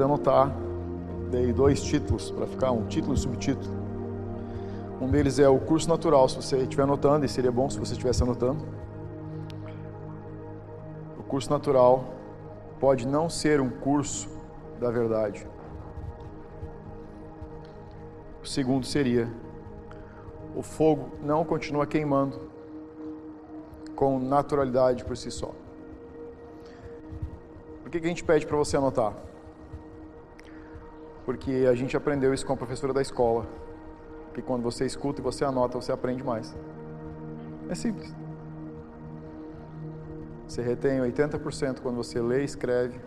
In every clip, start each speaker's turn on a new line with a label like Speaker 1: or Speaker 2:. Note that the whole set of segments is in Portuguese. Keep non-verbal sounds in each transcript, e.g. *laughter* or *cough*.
Speaker 1: quiser anotar, dei dois títulos para ficar um título e subtítulo. Um deles é o curso natural, se você estiver anotando, e seria bom se você estivesse anotando. O curso natural pode não ser um curso da verdade. O segundo seria: o fogo não continua queimando com naturalidade por si só. Por que, a gente pede para você anotar? Porque a gente aprendeu isso com a professora da escola. Que quando você escuta e você anota, você aprende mais. É simples. Você retém 80% quando você lê, escreve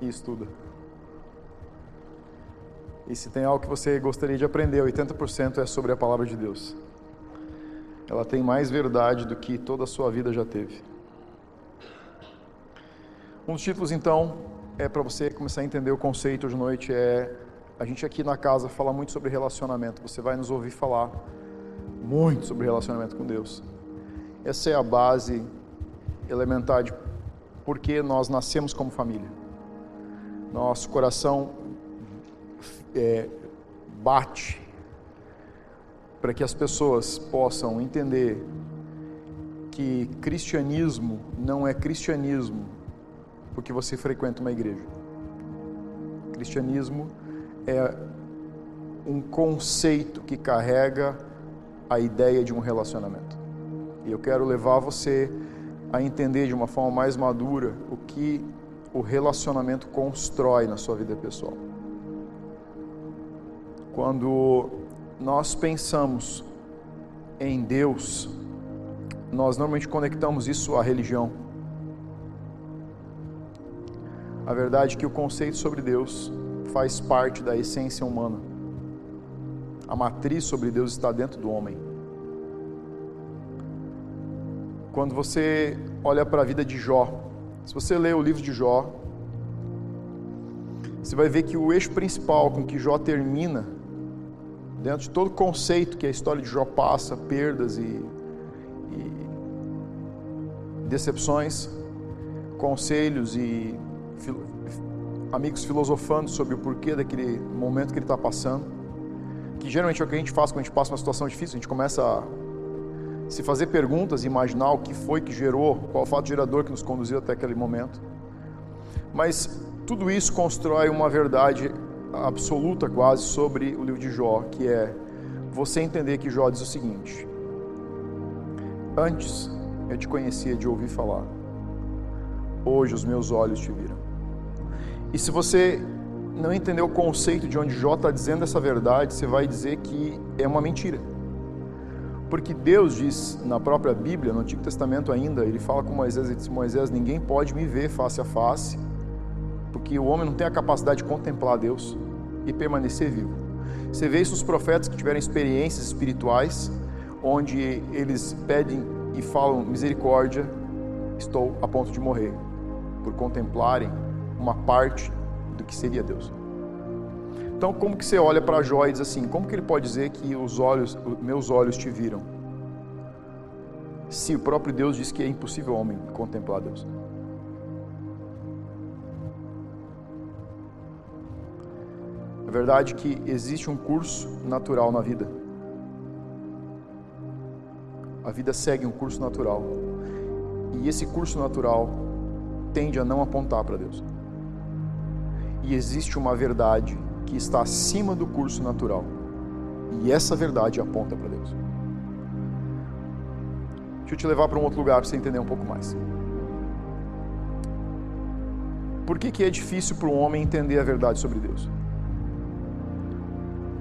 Speaker 1: e estuda. E se tem algo que você gostaria de aprender, 80% é sobre a palavra de Deus. Ela tem mais verdade do que toda a sua vida já teve. Um dos títulos, então, é para você começar a entender o conceito de noite é a gente aqui na casa fala muito sobre relacionamento. Você vai nos ouvir falar muito sobre relacionamento com Deus. Essa é a base elementar de por que nós nascemos como família. Nosso coração é, bate para que as pessoas possam entender que cristianismo não é cristianismo porque você frequenta uma igreja. Cristianismo é um conceito que carrega a ideia de um relacionamento. E eu quero levar você a entender de uma forma mais madura o que o relacionamento constrói na sua vida pessoal. Quando nós pensamos em Deus, nós normalmente conectamos isso à religião. A verdade é que o conceito sobre Deus faz parte da essência humana. A matriz sobre Deus está dentro do homem. Quando você olha para a vida de Jó, se você lê o livro de Jó, você vai ver que o eixo principal com que Jó termina dentro de todo o conceito que a história de Jó passa, perdas e, e decepções, conselhos e amigos filosofando sobre o porquê daquele momento que ele está passando, que geralmente é o que a gente faz quando a gente passa uma situação difícil, a gente começa a se fazer perguntas, imaginar o que foi que gerou, qual o fato gerador que nos conduziu até aquele momento. Mas tudo isso constrói uma verdade absoluta quase sobre o livro de Jó, que é você entender que Jó diz o seguinte: Antes eu te conhecia de ouvir falar, hoje os meus olhos te viram. E se você não entender o conceito de onde Jó está dizendo essa verdade, você vai dizer que é uma mentira. Porque Deus diz na própria Bíblia, no Antigo Testamento ainda, ele fala com Moisés e diz: Moisés, ninguém pode me ver face a face porque o homem não tem a capacidade de contemplar Deus e permanecer vivo. Você vê isso nos profetas que tiveram experiências espirituais, onde eles pedem e falam misericórdia, estou a ponto de morrer, por contemplarem uma parte do que seria Deus. Então, como que você olha para Jó e diz assim, como que ele pode dizer que os olhos, meus olhos te viram? Se o próprio Deus diz que é impossível homem contemplar Deus. A verdade é que existe um curso natural na vida. A vida segue um curso natural. E esse curso natural tende a não apontar para Deus. E existe uma verdade que está acima do curso natural. E essa verdade aponta para Deus. Deixa eu te levar para um outro lugar para você entender um pouco mais. Por que, que é difícil para um homem entender a verdade sobre Deus?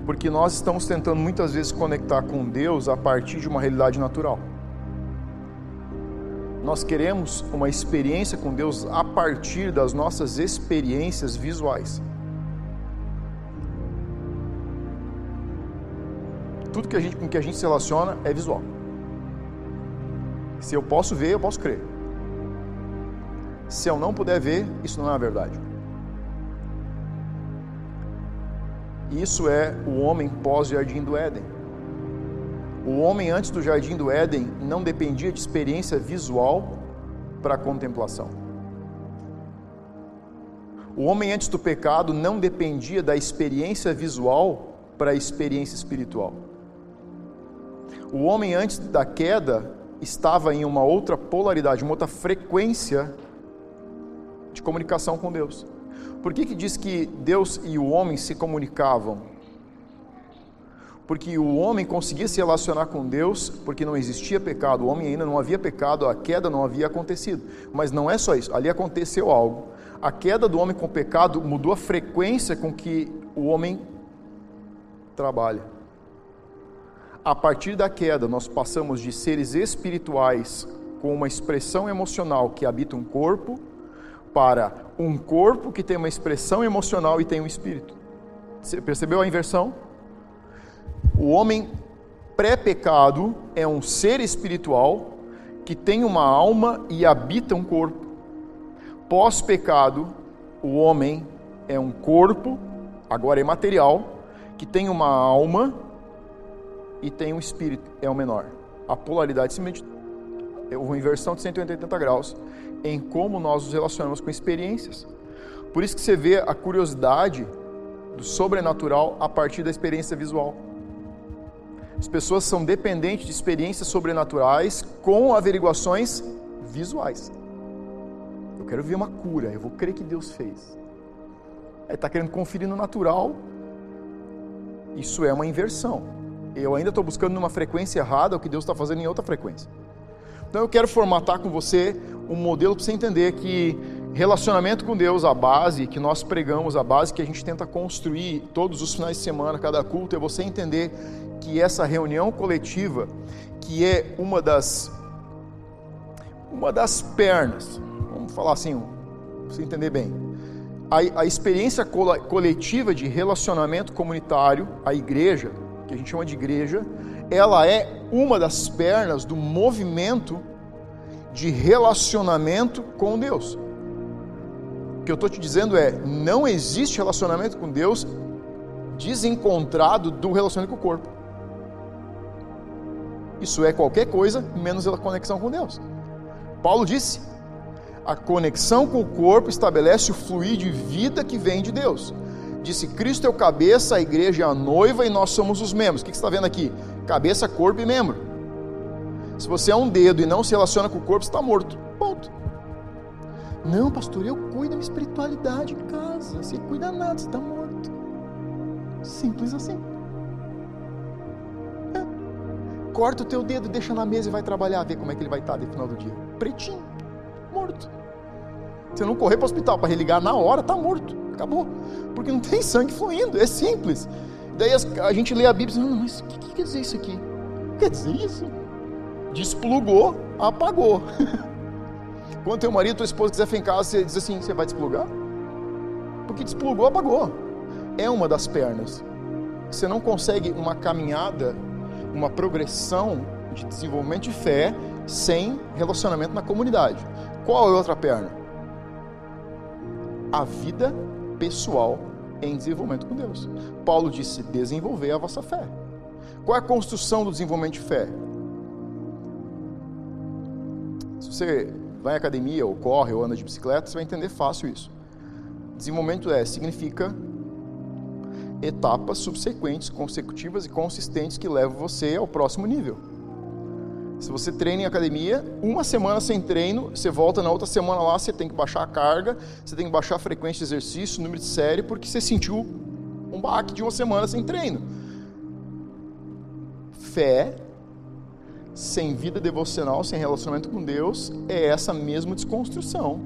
Speaker 1: Porque nós estamos tentando muitas vezes conectar com Deus a partir de uma realidade natural. Nós queremos uma experiência com Deus a partir das nossas experiências visuais. Tudo que a gente, com que a gente se relaciona é visual. Se eu posso ver, eu posso crer. Se eu não puder ver, isso não é a verdade. Isso é o homem pós-jardim do Éden. O homem antes do jardim do Éden não dependia de experiência visual para contemplação. O homem antes do pecado não dependia da experiência visual para a experiência espiritual. O homem antes da queda estava em uma outra polaridade, uma outra frequência de comunicação com Deus. Por que, que diz que Deus e o homem se comunicavam? Porque o homem conseguia se relacionar com Deus porque não existia pecado, o homem ainda não havia pecado, a queda não havia acontecido. Mas não é só isso, ali aconteceu algo. A queda do homem com o pecado mudou a frequência com que o homem trabalha. A partir da queda, nós passamos de seres espirituais com uma expressão emocional que habita um corpo para um corpo que tem uma expressão emocional e tem um espírito. Você percebeu a inversão? O homem pré-pecado é um ser espiritual que tem uma alma e habita um corpo. Pós-pecado, o homem é um corpo, agora é material, que tem uma alma e tem um espírito, é o menor. A polaridade simplesmente é uma inversão de 180 graus em como nós nos relacionamos com experiências. Por isso que você vê a curiosidade do sobrenatural a partir da experiência visual. As pessoas são dependentes de experiências sobrenaturais com averiguações visuais. Eu quero ver uma cura, eu vou crer que Deus fez. Aí está querendo conferir no natural. Isso é uma inversão. Eu ainda estou buscando numa frequência errada o que Deus está fazendo em outra frequência. Então eu quero formatar com você um modelo para você entender que relacionamento com Deus, a base que nós pregamos, a base que a gente tenta construir todos os finais de semana, cada culto, é você entender que essa reunião coletiva, que é uma das uma das pernas, vamos falar assim, para você entender bem, a, a experiência coletiva de relacionamento comunitário, a igreja, que a gente chama de igreja, ela é uma das pernas do movimento de relacionamento com Deus. O que eu estou te dizendo é: não existe relacionamento com Deus desencontrado do relacionamento com o corpo. Isso é qualquer coisa menos a conexão com Deus. Paulo disse: a conexão com o corpo estabelece o fluir de vida que vem de Deus. Disse: Cristo é o cabeça, a igreja é a noiva e nós somos os membros. O que você está vendo aqui? Cabeça, corpo e membro. Se você é um dedo e não se relaciona com o corpo, você está morto. Ponto. Não, pastor, eu cuido da minha espiritualidade em casa. Você cuida nada, você está morto. Simples assim. É. Corta o teu dedo, deixa na mesa e vai trabalhar, ver como é que ele vai estar no final do dia. Pretinho, morto. Se não correr para o hospital para religar na hora, está morto. Acabou. Porque não tem sangue fluindo. É simples. Daí a gente lê a Bíblia e diz, não, mas o que, que quer dizer isso aqui? Quer dizer isso? Desplugou, apagou. *laughs* Quando teu marido, tua esposa quiser ficar em casa, você diz assim, você vai desplugar? Porque desplugou, apagou. É uma das pernas. Você não consegue uma caminhada, uma progressão de desenvolvimento de fé sem relacionamento na comunidade. Qual é a outra perna? A vida pessoal em desenvolvimento com Deus. Paulo disse: desenvolver a vossa fé. Qual é a construção do desenvolvimento de fé? Se você vai à academia, ou corre, ou anda de bicicleta, você vai entender fácil isso. Desenvolvimento é, significa etapas subsequentes, consecutivas e consistentes que levam você ao próximo nível. Se você treina em academia, uma semana sem treino, você volta na outra semana lá, você tem que baixar a carga, você tem que baixar a frequência de exercício, número de série, porque você sentiu um baque de uma semana sem treino. Fé, sem vida devocional, sem relacionamento com Deus, é essa mesma desconstrução.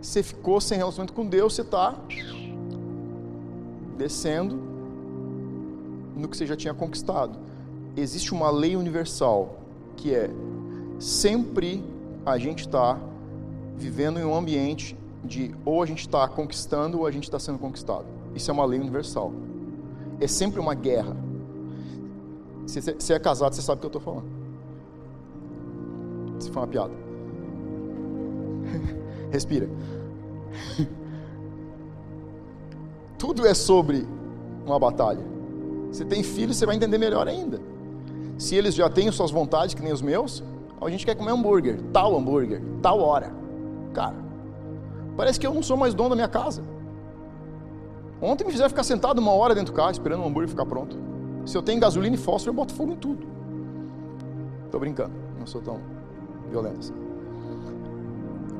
Speaker 1: Você ficou sem relacionamento com Deus, você está descendo no que você já tinha conquistado existe uma lei universal que é sempre a gente está vivendo em um ambiente de ou a gente está conquistando ou a gente está sendo conquistado. Isso é uma lei universal. É sempre uma guerra. Se você é casado, você sabe o que eu estou falando. Se foi uma piada. *laughs* Respira. *laughs* Tudo é sobre uma batalha. Você tem filhos, você vai entender melhor ainda. Se eles já têm suas vontades, que nem os meus, a gente quer comer hambúrguer, tal hambúrguer, tal hora. Cara, Parece que eu não sou mais dono da minha casa. Ontem me fizeram ficar sentado uma hora dentro do carro esperando o hambúrguer ficar pronto. Se eu tenho gasolina e fósforo, eu boto fogo em tudo. Estou brincando, não sou tão violento assim.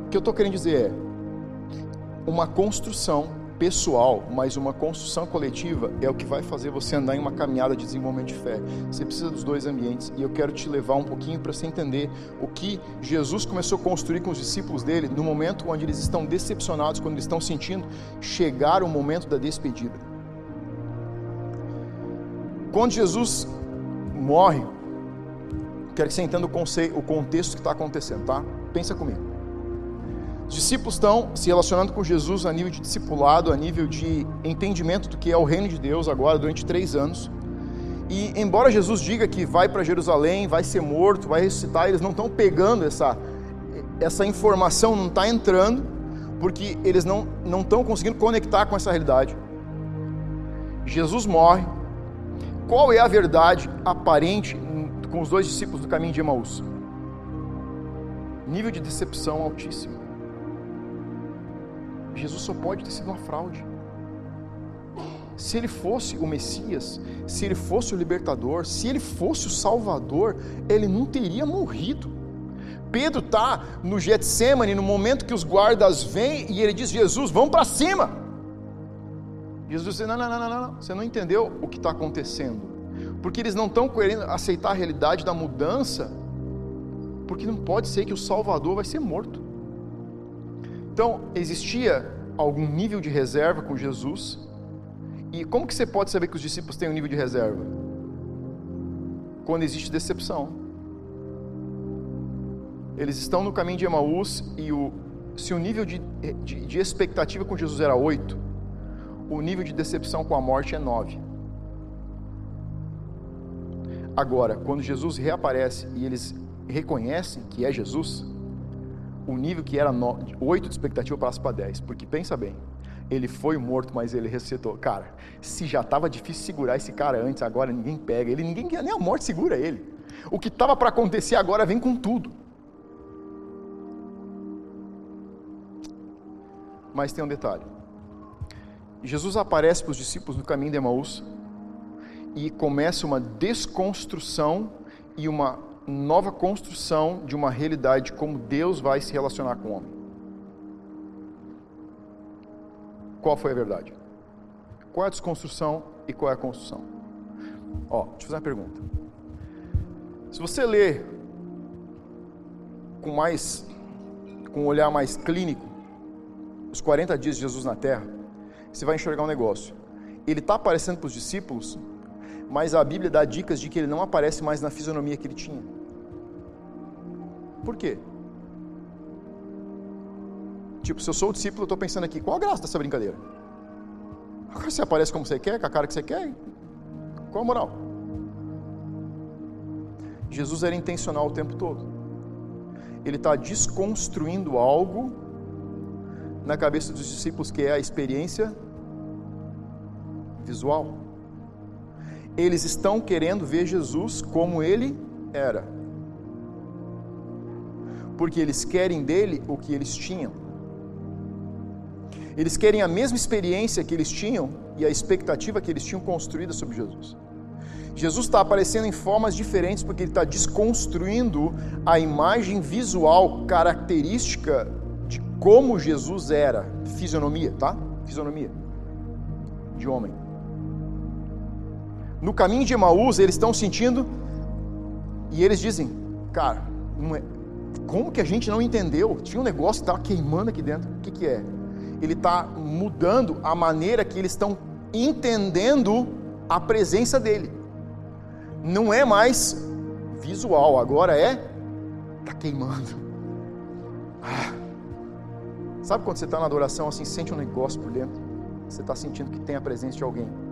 Speaker 1: O que eu estou querendo dizer é uma construção pessoal, mas uma construção coletiva é o que vai fazer você andar em uma caminhada de desenvolvimento de fé. Você precisa dos dois ambientes e eu quero te levar um pouquinho para você entender o que Jesus começou a construir com os discípulos dele no momento onde eles estão decepcionados, quando eles estão sentindo chegar o momento da despedida. Quando Jesus morre, quero que você entenda o, conceito, o contexto que está acontecendo, tá? Pensa comigo. Os discípulos estão se relacionando com Jesus a nível de discipulado, a nível de entendimento do que é o reino de Deus agora, durante três anos. E embora Jesus diga que vai para Jerusalém, vai ser morto, vai ressuscitar, eles não estão pegando essa, essa informação, não está entrando, porque eles não estão conseguindo conectar com essa realidade. Jesus morre. Qual é a verdade aparente com os dois discípulos do caminho de Emaús? Nível de decepção altíssimo. Jesus só pode ter sido uma fraude. Se ele fosse o Messias, se ele fosse o libertador, se ele fosse o Salvador, ele não teria morrido. Pedro está no Getsemane, no momento que os guardas vêm e ele diz: Jesus, vamos para cima. Jesus diz: não, não, não, não, não, você não entendeu o que está acontecendo. Porque eles não estão querendo aceitar a realidade da mudança, porque não pode ser que o Salvador vai ser morto. Então, existia algum nível de reserva com Jesus. E como que você pode saber que os discípulos têm um nível de reserva? Quando existe decepção. Eles estão no caminho de Emaús e o, se o nível de, de, de expectativa com Jesus era 8, o nível de decepção com a morte é 9. Agora, quando Jesus reaparece e eles reconhecem que é Jesus, o nível que era 8 de expectativa passa para 10. Porque pensa bem, ele foi morto, mas ele ressuscitou. Cara, se já estava difícil segurar esse cara antes, agora ninguém pega ele, ninguém nem a morte segura ele. O que estava para acontecer agora vem com tudo. Mas tem um detalhe. Jesus aparece para os discípulos no caminho de Emaús e começa uma desconstrução e uma nova construção de uma realidade de como Deus vai se relacionar com o homem. Qual foi a verdade? Qual é a desconstrução e qual é a construção? Ó, deixa eu fazer uma pergunta. Se você ler com mais com um olhar mais clínico os 40 dias de Jesus na terra, você vai enxergar um negócio. Ele está aparecendo para os discípulos mas a Bíblia dá dicas de que ele não aparece mais na fisionomia que ele tinha. Por quê? Tipo, se eu sou o discípulo, eu estou pensando aqui, qual a graça dessa brincadeira? Agora você aparece como você quer, com a cara que você quer, qual a moral? Jesus era intencional o tempo todo. Ele está desconstruindo algo na cabeça dos discípulos que é a experiência visual eles estão querendo ver Jesus como ele era. Porque eles querem dele o que eles tinham. Eles querem a mesma experiência que eles tinham e a expectativa que eles tinham construída sobre Jesus. Jesus está aparecendo em formas diferentes porque ele está desconstruindo a imagem visual característica de como Jesus era, fisionomia, tá? Fisionomia de homem no caminho de Emaús, eles estão sentindo, e eles dizem, cara, é, como que a gente não entendeu? Tinha um negócio que estava queimando aqui dentro. O que, que é? Ele está mudando a maneira que eles estão entendendo a presença dele. Não é mais visual, agora é está queimando. Ah. Sabe quando você está na adoração assim, sente um negócio por dentro? Você está sentindo que tem a presença de alguém.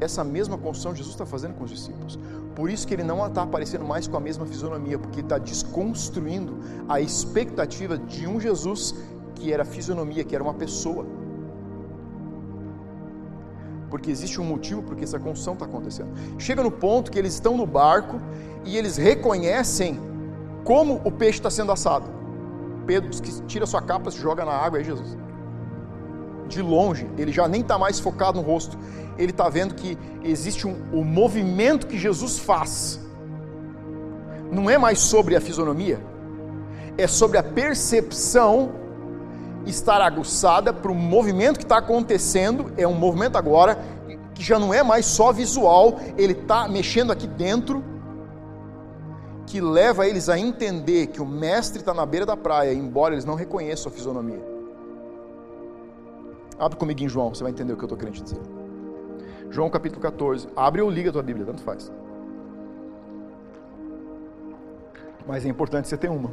Speaker 1: Essa mesma construção Jesus está fazendo com os discípulos. Por isso que ele não está aparecendo mais com a mesma fisionomia, porque está desconstruindo a expectativa de um Jesus que era fisionomia, que era uma pessoa. Porque existe um motivo porque essa construção está acontecendo. Chega no ponto que eles estão no barco e eles reconhecem como o peixe está sendo assado. Pedro que tira sua capa, se joga na água, é Jesus. De longe, ele já nem está mais focado no rosto, ele está vendo que existe um, o movimento que Jesus faz. Não é mais sobre a fisionomia, é sobre a percepção estar aguçada para o movimento que está acontecendo, é um movimento agora que já não é mais só visual, ele está mexendo aqui dentro, que leva eles a entender que o mestre está na beira da praia, embora eles não reconheçam a fisionomia. Abre comigo em João, você vai entender o que eu estou querendo dizer. João capítulo 14. Abre ou liga a tua Bíblia, tanto faz. Mas é importante você ter uma.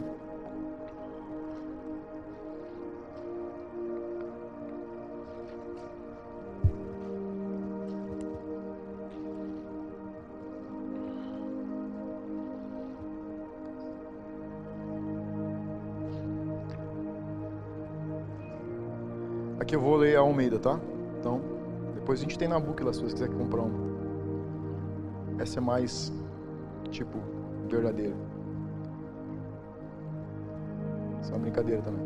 Speaker 1: Aqui eu vou ler a Almeida, tá? Então, depois a gente tem na book lá se você quiser comprar uma. Essa é mais, tipo, verdadeira. Isso é uma brincadeira também.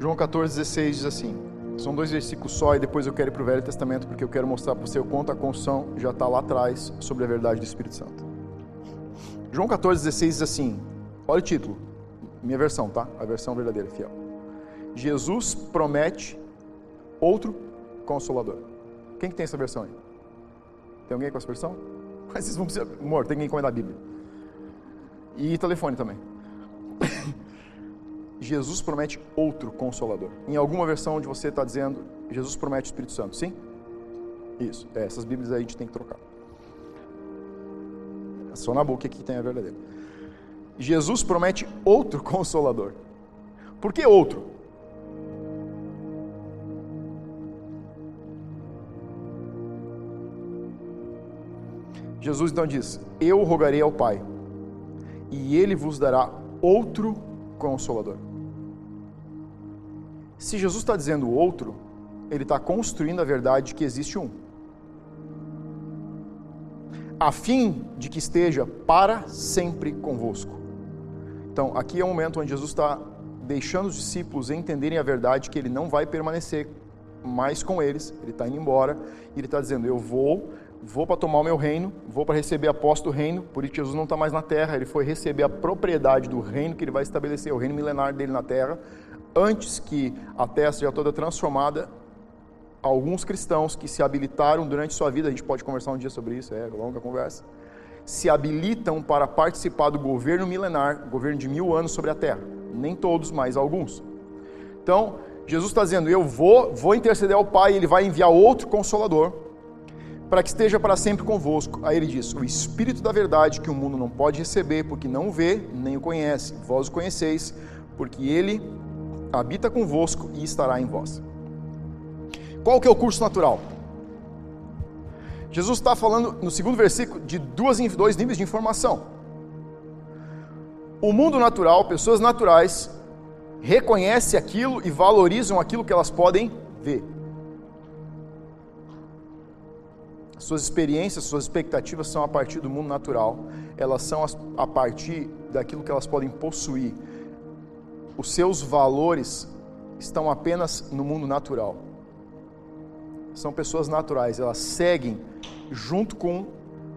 Speaker 1: João 14, 16 diz assim: são dois versículos só, e depois eu quero ir para o Velho Testamento, porque eu quero mostrar para você o quanto a construção já está lá atrás sobre a verdade do Espírito Santo. João 14, 16 diz assim: olha o título, minha versão, tá? A versão verdadeira, fiel. Jesus promete outro consolador. Quem que tem essa versão aí? Tem alguém com essa versão? *laughs* Mas vocês vão precisar. Amor, tem que encomendar a Bíblia. E telefone também. *coughs* Jesus promete outro consolador. Em alguma versão onde você está dizendo, Jesus promete o Espírito Santo, sim? Isso. É, essas Bíblias aí a gente tem que trocar. É só na boca que tem a verdadeira. Jesus promete outro *laughs* consolador. Por que outro? Jesus então diz: Eu rogarei ao Pai, e ele vos dará outro consolador. Se Jesus está dizendo outro, ele está construindo a verdade de que existe um, a fim de que esteja para sempre convosco. Então, aqui é o momento onde Jesus está deixando os discípulos entenderem a verdade que ele não vai permanecer mais com eles, ele está indo embora, e ele está dizendo: Eu vou vou para tomar o meu reino, vou para receber a posse do reino, por isso Jesus não está mais na terra, ele foi receber a propriedade do reino que ele vai estabelecer, o reino milenar dele na terra, antes que a terra seja toda transformada. Alguns cristãos que se habilitaram durante sua vida, a gente pode conversar um dia sobre isso, é longa conversa, se habilitam para participar do governo milenar, governo de mil anos sobre a terra. Nem todos, mas alguns. Então, Jesus está dizendo: Eu vou, vou interceder ao Pai, ele vai enviar outro consolador para que esteja para sempre convosco. Aí ele diz: O Espírito da verdade que o mundo não pode receber, porque não o vê nem o conhece. Vós o conheceis, porque ele habita convosco e estará em vós. Qual que é o curso natural? Jesus está falando no segundo versículo de duas, dois níveis de informação. O mundo natural, pessoas naturais, reconhecem aquilo e valorizam aquilo que elas podem ver. Suas experiências, suas expectativas são a partir do mundo natural, elas são a partir daquilo que elas podem possuir. Os seus valores estão apenas no mundo natural. São pessoas naturais, elas seguem junto com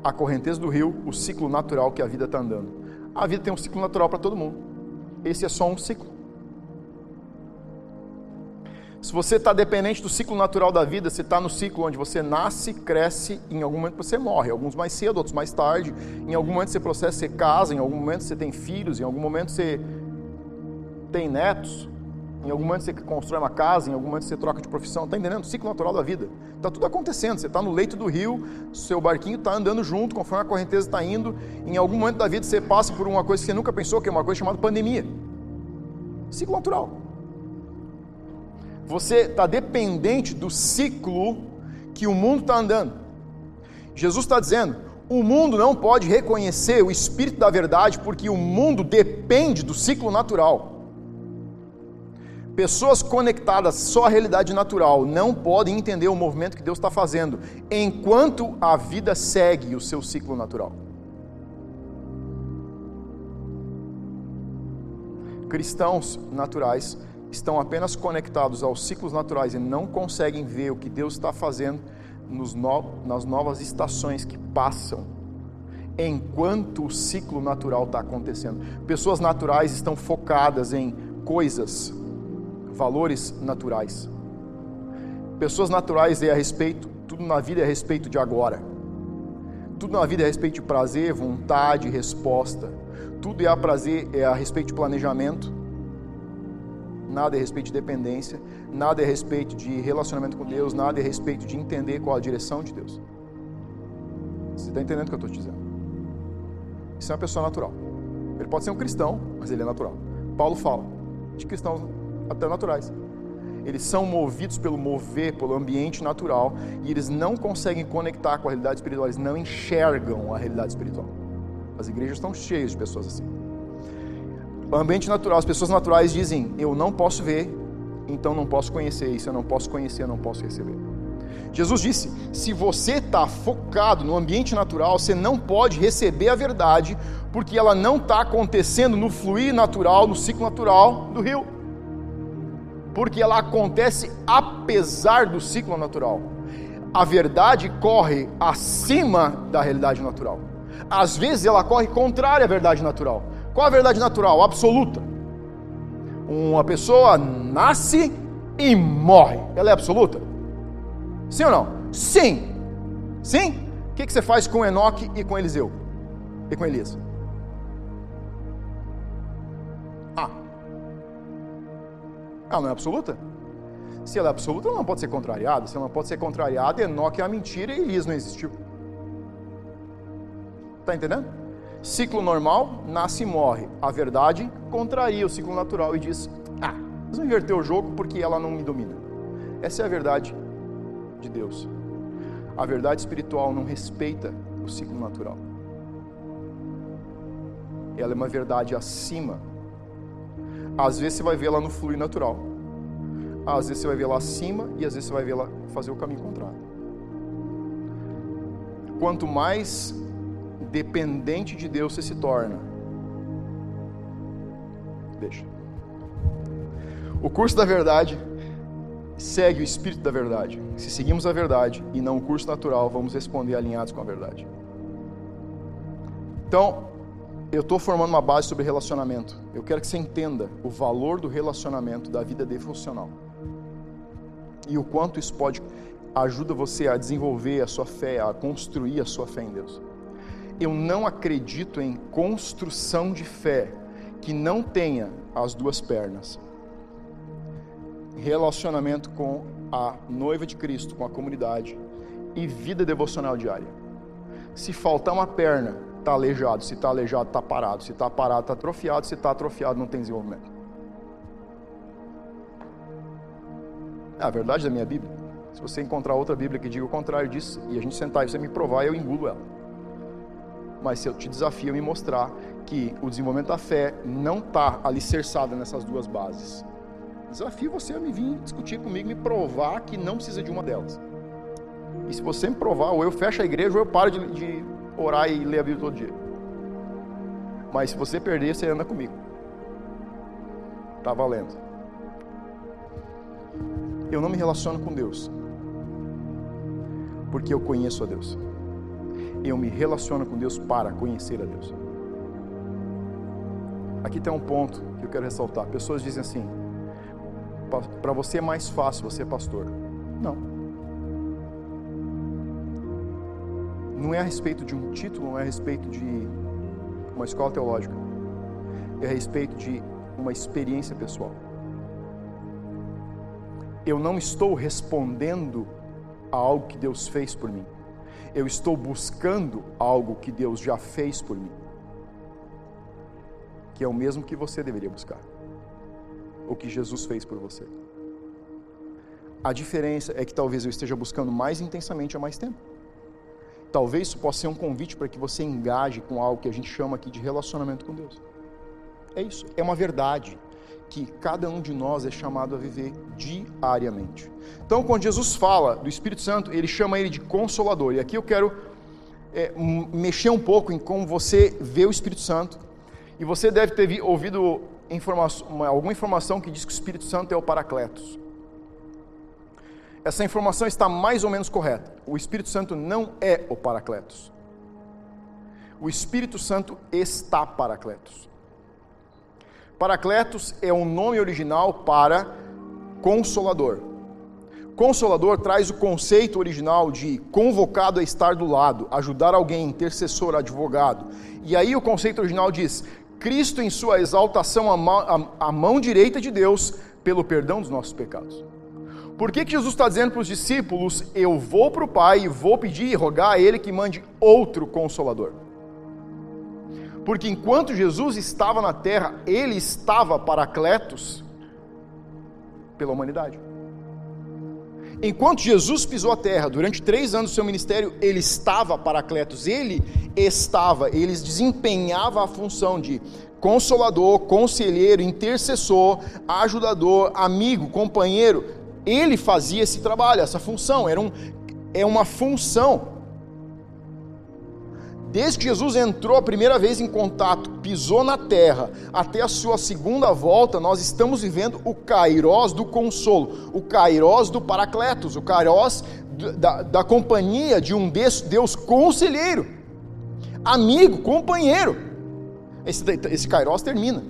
Speaker 1: a correnteza do rio o ciclo natural que a vida está andando. A vida tem um ciclo natural para todo mundo. Esse é só um ciclo. Se você está dependente do ciclo natural da vida, você está no ciclo onde você nasce, cresce, em algum momento você morre. Alguns mais cedo, outros mais tarde. Em algum momento você processa, você casa, em algum momento você tem filhos, em algum momento você tem netos, em algum momento você constrói uma casa, em algum momento você troca de profissão. Está entendendo? Ciclo natural da vida. Está tudo acontecendo. Você está no leito do rio, seu barquinho está andando junto, conforme a correnteza está indo. Em algum momento da vida você passa por uma coisa que você nunca pensou, que é uma coisa chamada pandemia. Ciclo natural. Você está dependente do ciclo que o mundo está andando. Jesus está dizendo: o mundo não pode reconhecer o Espírito da verdade porque o mundo depende do ciclo natural. Pessoas conectadas só à realidade natural não podem entender o movimento que Deus está fazendo enquanto a vida segue o seu ciclo natural. cristãos naturais estão apenas conectados aos ciclos naturais e não conseguem ver o que Deus está fazendo no, nas novas estações que passam enquanto o ciclo natural está acontecendo. Pessoas naturais estão focadas em coisas, valores naturais. Pessoas naturais é a respeito, tudo na vida é a respeito de agora. Tudo na vida é a respeito de prazer, vontade, resposta. Tudo é a prazer, é a respeito de planejamento. Nada é a respeito de dependência, nada é a respeito de relacionamento com Deus, nada é a respeito de entender qual a direção de Deus. Você está entendendo o que eu estou te dizendo? Isso é uma pessoa natural. Ele pode ser um cristão, mas ele é natural. Paulo fala de cristãos até naturais. Eles são movidos pelo mover, pelo ambiente natural, e eles não conseguem conectar com a realidade espiritual, eles não enxergam a realidade espiritual. As igrejas estão cheias de pessoas assim. O ambiente natural, as pessoas naturais dizem: Eu não posso ver, então não posso conhecer. Isso eu não posso conhecer, eu não posso receber. Jesus disse: se você está focado no ambiente natural, você não pode receber a verdade, porque ela não está acontecendo no fluir natural, no ciclo natural do rio. Porque ela acontece apesar do ciclo natural. A verdade corre acima da realidade natural. Às vezes ela corre contrária à verdade natural. Qual a verdade natural? Absoluta. Uma pessoa nasce e morre. Ela é absoluta? Sim ou não? Sim. Sim? O que, você faz com Enoque e com Eliseu? E com Elias? Ah. Ela não é absoluta? Se ela é absoluta, ela não pode ser contrariada. Se ela não pode ser contrariada, Enoque é a mentira e Elias não existiu. Está entendendo? Ciclo normal, nasce e morre. A verdade contraria o ciclo natural e diz: Ah, vamos inverter o jogo porque ela não me domina. Essa é a verdade de Deus. A verdade espiritual não respeita o ciclo natural. Ela é uma verdade acima. Às vezes você vai ver ela no fluir natural. Às vezes você vai lá acima e às vezes você vai ver ela fazer o caminho contrário. Quanto mais dependente de Deus você se torna, deixa. O curso da verdade segue o espírito da verdade. Se seguimos a verdade e não o curso natural, vamos responder alinhados com a verdade. Então, eu estou formando uma base sobre relacionamento. Eu quero que você entenda o valor do relacionamento da vida devocional e o quanto isso pode ajuda você a desenvolver a sua fé, a construir a sua fé em Deus. Eu não acredito em construção de fé que não tenha as duas pernas relacionamento com a noiva de Cristo, com a comunidade e vida devocional diária. Se faltar uma perna, está aleijado. Se está aleijado, está parado. Se está parado, está atrofiado. Se está atrofiado, não tem desenvolvimento. É a verdade da minha Bíblia. Se você encontrar outra Bíblia que diga o contrário disso, e a gente sentar e você me provar, eu engulo ela. Mas eu te desafio a me mostrar que o desenvolvimento da fé não está alicerçado nessas duas bases, Desafio você a me vir discutir comigo, me provar que não precisa de uma delas. E se você me provar, ou eu fecho a igreja, ou eu paro de, de orar e ler a Bíblia todo dia. Mas se você perder, você anda comigo. Tá valendo. Eu não me relaciono com Deus. Porque eu conheço a Deus. Eu me relaciono com Deus para conhecer a Deus. Aqui tem um ponto que eu quero ressaltar. Pessoas dizem assim: para você é mais fácil você é pastor. Não. Não é a respeito de um título, não é a respeito de uma escola teológica. É a respeito de uma experiência pessoal. Eu não estou respondendo a algo que Deus fez por mim. Eu estou buscando algo que Deus já fez por mim. Que é o mesmo que você deveria buscar o que Jesus fez por você. A diferença é que talvez eu esteja buscando mais intensamente há mais tempo. Talvez isso possa ser um convite para que você engaje com algo que a gente chama aqui de relacionamento com Deus. É isso, é uma verdade que cada um de nós é chamado a viver diariamente. Então, quando Jesus fala do Espírito Santo, ele chama ele de consolador. E aqui eu quero é, mexer um pouco em como você vê o Espírito Santo. E você deve ter ouvido alguma informação que diz que o Espírito Santo é o Paracletos. Essa informação está mais ou menos correta. O Espírito Santo não é o Paracletos. O Espírito Santo está Paracletos. Paracletos é um nome original para consolador. Consolador traz o conceito original de convocado a estar do lado, ajudar alguém, intercessor, advogado. E aí o conceito original diz: Cristo em sua exaltação à mão, direita de Deus pelo perdão dos nossos pecados. Por que, que Jesus está dizendo para os discípulos: Eu vou para o Pai e vou pedir e rogar a Ele que mande outro consolador? Porque enquanto Jesus estava na terra, Ele estava paracletos pela humanidade. Enquanto Jesus pisou a terra, durante três anos do seu ministério, ele estava paracletos, ele estava, ele desempenhava a função de consolador, conselheiro, intercessor, ajudador, amigo, companheiro. Ele fazia esse trabalho, essa função, era um, é uma função Desde que Jesus entrou a primeira vez em contato, pisou na terra, até a sua segunda volta, nós estamos vivendo o kairós do consolo, o kairós do paracletos, o kairós da, da companhia de um Deus conselheiro, amigo, companheiro. Esse, esse kairós termina.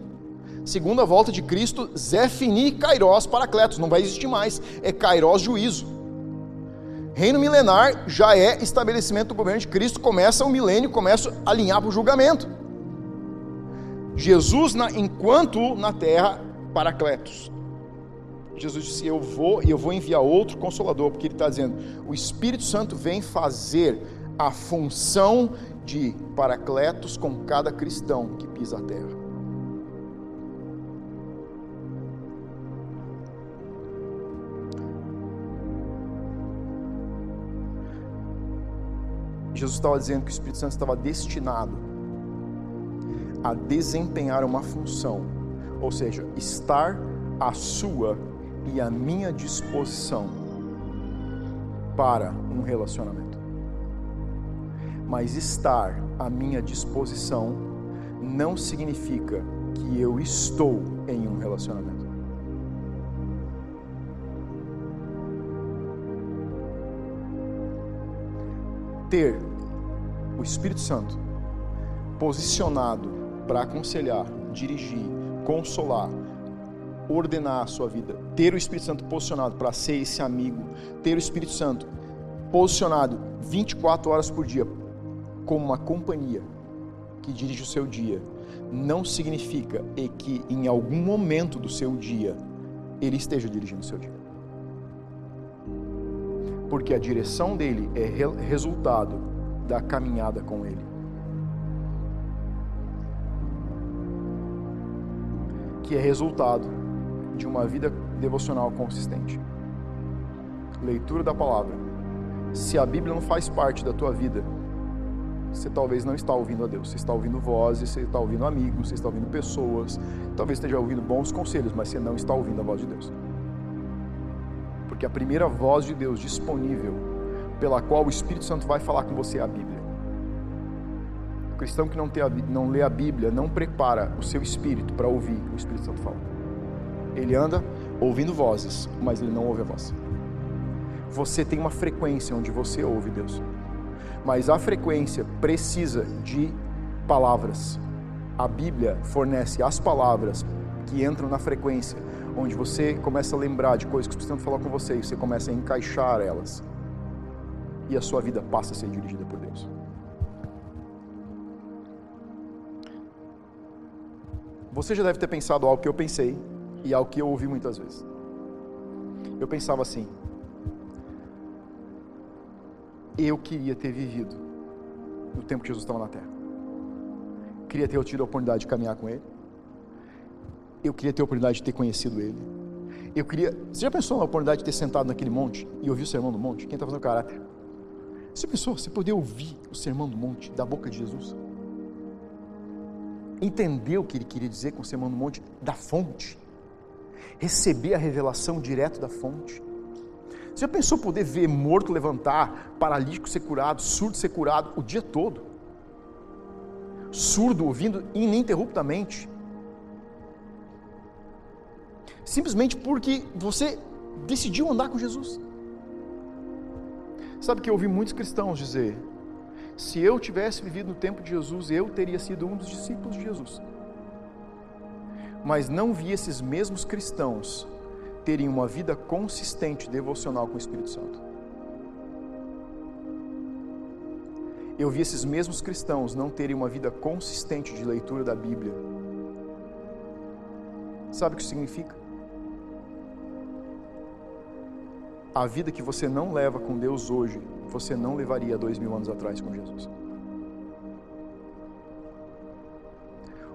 Speaker 1: Segunda volta de Cristo, Zé Fini Kairós Paracletos, não vai existir mais, é Kairós juízo. Reino milenar já é estabelecimento do governo de Cristo, começa o milênio, começa a alinhar para o julgamento. Jesus, na, enquanto na terra, Paracletos. Jesus disse: Eu vou e eu vou enviar outro consolador, porque ele está dizendo: o Espírito Santo vem fazer a função de Paracletos com cada cristão que pisa a terra. Jesus estava dizendo que o Espírito Santo estava destinado a desempenhar uma função, ou seja, estar à sua e à minha disposição para um relacionamento. Mas estar à minha disposição não significa que eu estou em um relacionamento. Ter o Espírito Santo posicionado para aconselhar, dirigir, consolar, ordenar a sua vida, ter o Espírito Santo posicionado para ser esse amigo, ter o Espírito Santo posicionado 24 horas por dia como uma companhia que dirige o seu dia, não significa que em algum momento do seu dia ele esteja dirigindo o seu dia porque a direção dele é resultado da caminhada com ele. Que é resultado de uma vida devocional consistente. Leitura da palavra. Se a Bíblia não faz parte da tua vida, você talvez não está ouvindo a Deus. Você está ouvindo vozes, você está ouvindo amigos, você está ouvindo pessoas, talvez esteja ouvindo bons conselhos, mas você não está ouvindo a voz de Deus porque a primeira voz de Deus disponível pela qual o Espírito Santo vai falar com você é a Bíblia. O cristão que não, a, não lê a Bíblia não prepara o seu espírito para ouvir o Espírito Santo falar. Ele anda ouvindo vozes, mas ele não ouve a voz. Você tem uma frequência onde você ouve Deus, mas a frequência precisa de palavras. A Bíblia fornece as palavras que entram na frequência onde você começa a lembrar de coisas que o Espírito Santo falou com você e você começa a encaixar elas. E a sua vida passa a ser dirigida por Deus. Você já deve ter pensado algo que eu pensei e algo que eu ouvi muitas vezes. Eu pensava assim: eu queria ter vivido no tempo que Jesus estava na terra. Queria ter tido a oportunidade de caminhar com Ele eu queria ter a oportunidade de ter conhecido ele. Eu queria. Você já pensou na oportunidade de ter sentado naquele monte e ouvir o sermão do monte? Quem está fazendo caráter? Você pensou, você poder ouvir o sermão do monte da boca de Jesus? Entender o que ele queria dizer com o sermão do monte da fonte? Receber a revelação direto da fonte? Você já pensou poder ver morto levantar, paralítico ser curado, surdo ser curado o dia todo? Surdo ouvindo ininterruptamente? Simplesmente porque você decidiu andar com Jesus. Sabe que eu ouvi muitos cristãos dizer: se eu tivesse vivido no tempo de Jesus, eu teria sido um dos discípulos de Jesus. Mas não vi esses mesmos cristãos terem uma vida consistente, devocional com o Espírito Santo. Eu vi esses mesmos cristãos não terem uma vida consistente de leitura da Bíblia. Sabe o que isso significa? A vida que você não leva com Deus hoje, você não levaria dois mil anos atrás com Jesus.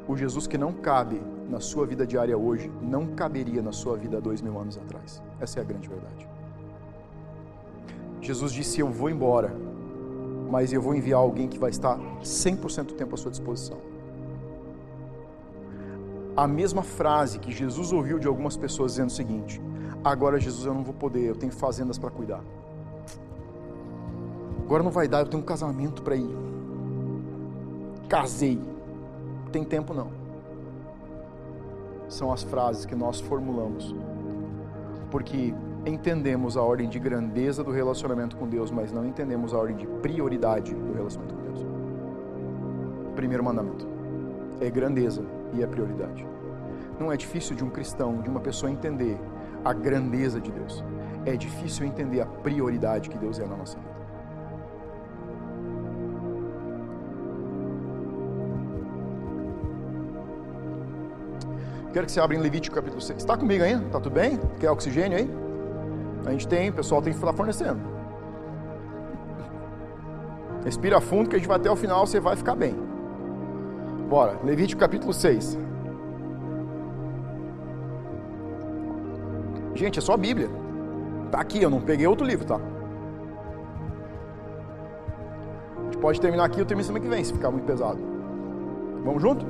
Speaker 1: O Jesus que não cabe na sua vida diária hoje, não caberia na sua vida dois mil anos atrás. Essa é a grande verdade. Jesus disse: Eu vou embora, mas eu vou enviar alguém que vai estar 100% do tempo à sua disposição. A mesma frase que Jesus ouviu de algumas pessoas dizendo o seguinte: Agora, Jesus, eu não vou poder, eu tenho fazendas para cuidar. Agora não vai dar, eu tenho um casamento para ir. Casei. Tem tempo não. São as frases que nós formulamos. Porque entendemos a ordem de grandeza do relacionamento com Deus, mas não entendemos a ordem de prioridade do relacionamento com Deus. Primeiro mandamento é grandeza e é prioridade. Não é difícil de um cristão, de uma pessoa entender a grandeza de Deus. É difícil entender a prioridade que Deus é na nossa vida. Quero que você abra em Levítico capítulo 6. Está comigo ainda? Está tudo bem? Quer oxigênio aí? A gente tem, o pessoal tem que estar fornecendo. Respira fundo que a gente vai até o final, você vai ficar bem. Bora, Levítico capítulo 6. Gente, é só a Bíblia. Tá aqui, eu não peguei outro livro, tá? A gente pode terminar aqui, eu termino semana que vem, se ficar muito pesado. Vamos junto?